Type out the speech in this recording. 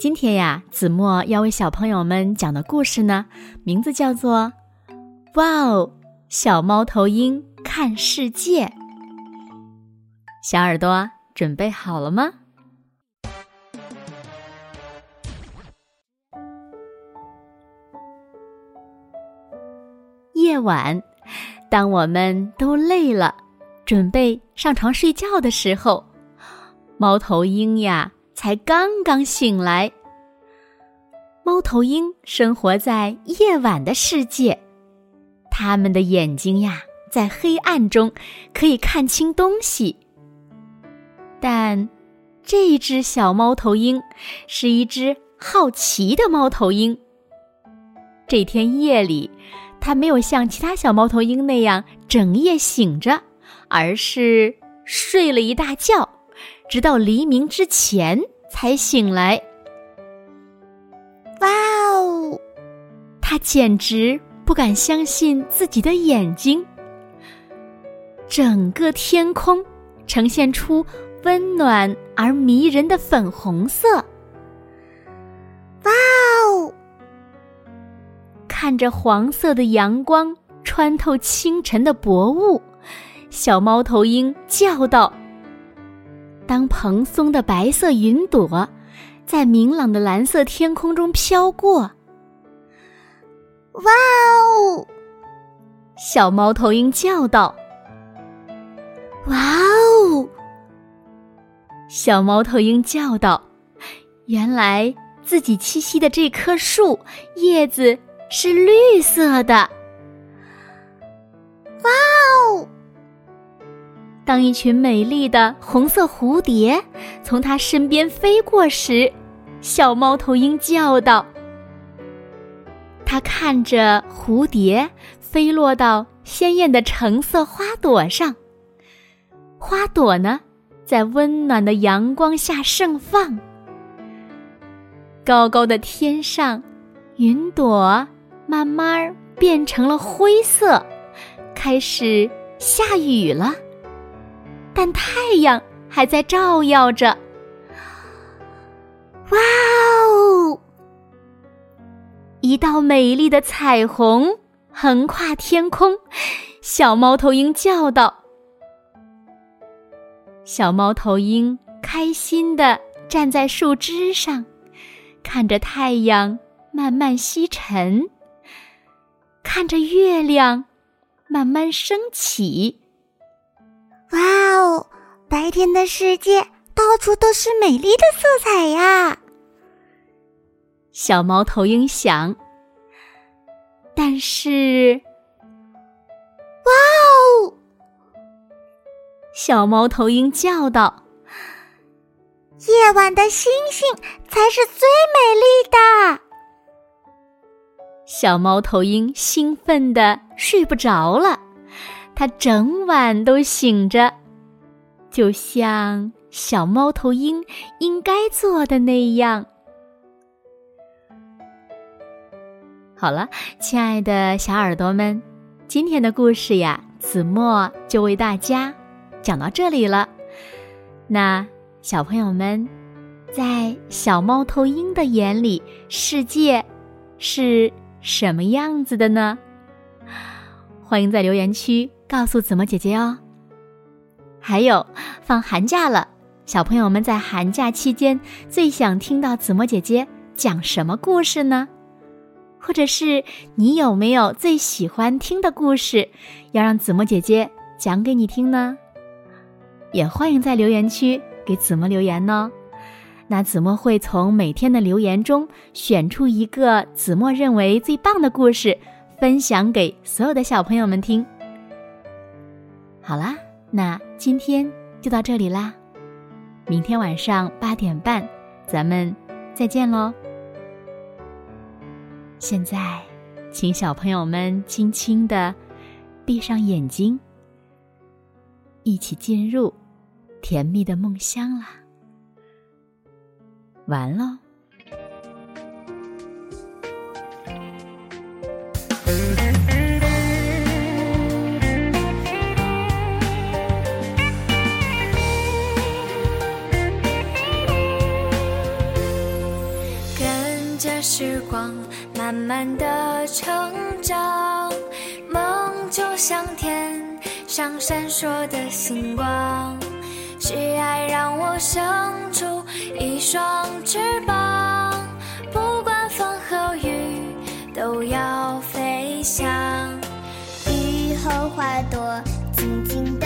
今天呀，子墨要为小朋友们讲的故事呢，名字叫做《哇哦，小猫头鹰看世界》。小耳朵准备好了吗？夜晚，当我们都累了，准备上床睡觉的时候，猫头鹰呀。才刚刚醒来。猫头鹰生活在夜晚的世界，它们的眼睛呀，在黑暗中可以看清东西。但这只小猫头鹰是一只好奇的猫头鹰。这天夜里，它没有像其他小猫头鹰那样整夜醒着，而是睡了一大觉。直到黎明之前才醒来。哇哦！他简直不敢相信自己的眼睛。整个天空呈现出温暖而迷人的粉红色。哇哦！看着黄色的阳光穿透清晨的薄雾，小猫头鹰叫道。当蓬松的白色云朵在明朗的蓝色天空中飘过，哇哦！小猫头鹰叫道：“哇哦！”小猫头鹰叫道：“原来自己栖息的这棵树叶子是绿色的。”当一群美丽的红色蝴蝶从它身边飞过时，小猫头鹰叫道：“它看着蝴蝶飞落到鲜艳的橙色花朵上，花朵呢，在温暖的阳光下盛放。高高的天上，云朵慢慢变成了灰色，开始下雨了。”但太阳还在照耀着。哇哦！一道美丽的彩虹横跨天空，小猫头鹰叫道：“小猫头鹰开心的站在树枝上，看着太阳慢慢西沉，看着月亮慢慢升起。”哇哦！白天的世界到处都是美丽的色彩呀。小猫头鹰想。但是，哇哦！小猫头鹰叫道：“夜晚的星星才是最美丽的。”小猫头鹰兴奋的睡不着了。它整晚都醒着，就像小猫头鹰应该做的那样。好了，亲爱的小耳朵们，今天的故事呀，子墨就为大家讲到这里了。那小朋友们，在小猫头鹰的眼里，世界是什么样子的呢？欢迎在留言区。告诉子墨姐姐哦。还有，放寒假了，小朋友们在寒假期间最想听到子墨姐姐讲什么故事呢？或者是你有没有最喜欢听的故事，要让子墨姐姐讲给你听呢？也欢迎在留言区给子墨留言呢。那子墨会从每天的留言中选出一个子墨认为最棒的故事，分享给所有的小朋友们听。好啦，那今天就到这里啦。明天晚上八点半，咱们再见喽。现在，请小朋友们轻轻的闭上眼睛，一起进入甜蜜的梦乡啦。完喽。慢的成长，梦就像天上闪烁的星光，是爱让我生出一双翅膀，不管风和雨都要飞翔。雨后花朵静静